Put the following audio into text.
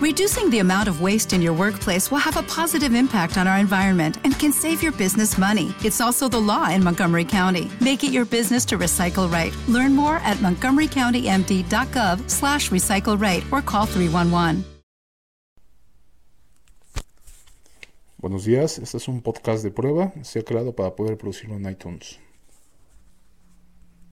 Reducing the amount of waste in your workplace will have a positive impact on our environment and can save your business money. It's also the law in Montgomery County. Make it your business to recycle right. Learn more at montgomerycountymd.gov slash recycle right or call 311. Buenos días, este es un podcast de prueba. Se ha creado para poder producirlo en iTunes.